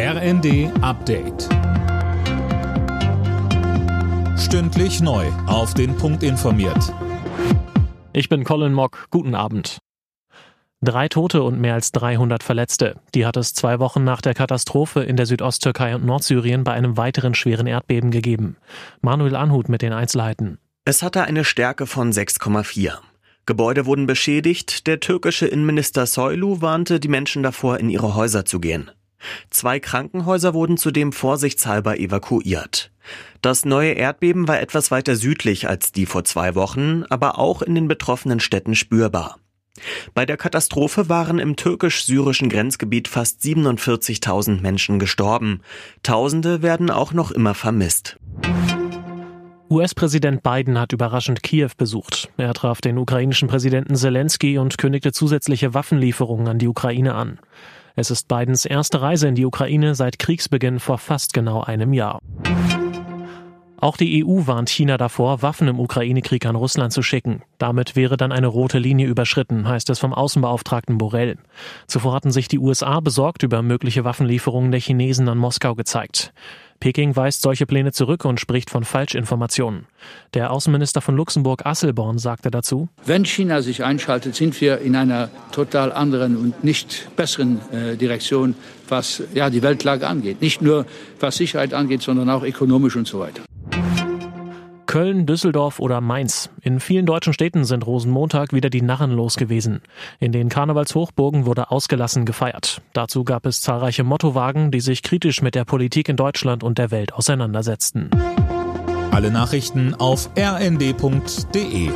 RND Update. Stündlich neu. Auf den Punkt informiert. Ich bin Colin Mock. Guten Abend. Drei Tote und mehr als 300 Verletzte. Die hat es zwei Wochen nach der Katastrophe in der Südosttürkei und Nordsyrien bei einem weiteren schweren Erdbeben gegeben. Manuel Anhut mit den Einzelheiten. Es hatte eine Stärke von 6,4. Gebäude wurden beschädigt. Der türkische Innenminister Soylu warnte die Menschen davor, in ihre Häuser zu gehen. Zwei Krankenhäuser wurden zudem vorsichtshalber evakuiert. Das neue Erdbeben war etwas weiter südlich als die vor zwei Wochen, aber auch in den betroffenen Städten spürbar. Bei der Katastrophe waren im türkisch-syrischen Grenzgebiet fast 47.000 Menschen gestorben. Tausende werden auch noch immer vermisst. US-Präsident Biden hat überraschend Kiew besucht. Er traf den ukrainischen Präsidenten Zelensky und kündigte zusätzliche Waffenlieferungen an die Ukraine an. Es ist Bidens erste Reise in die Ukraine seit Kriegsbeginn vor fast genau einem Jahr. Auch die EU warnt China davor, Waffen im Ukraine-Krieg an Russland zu schicken. Damit wäre dann eine rote Linie überschritten, heißt es vom Außenbeauftragten Borrell. Zuvor hatten sich die USA besorgt über mögliche Waffenlieferungen der Chinesen an Moskau gezeigt. Peking weist solche Pläne zurück und spricht von Falschinformationen. Der Außenminister von Luxemburg Asselborn sagte dazu, Wenn China sich einschaltet, sind wir in einer total anderen und nicht besseren äh, Direktion, was ja, die Weltlage angeht. Nicht nur was Sicherheit angeht, sondern auch ökonomisch und so weiter. Köln, Düsseldorf oder Mainz. In vielen deutschen Städten sind Rosenmontag wieder die Narren los gewesen. In den Karnevalshochburgen wurde ausgelassen gefeiert. Dazu gab es zahlreiche Mottowagen, die sich kritisch mit der Politik in Deutschland und der Welt auseinandersetzten. Alle Nachrichten auf rnd.de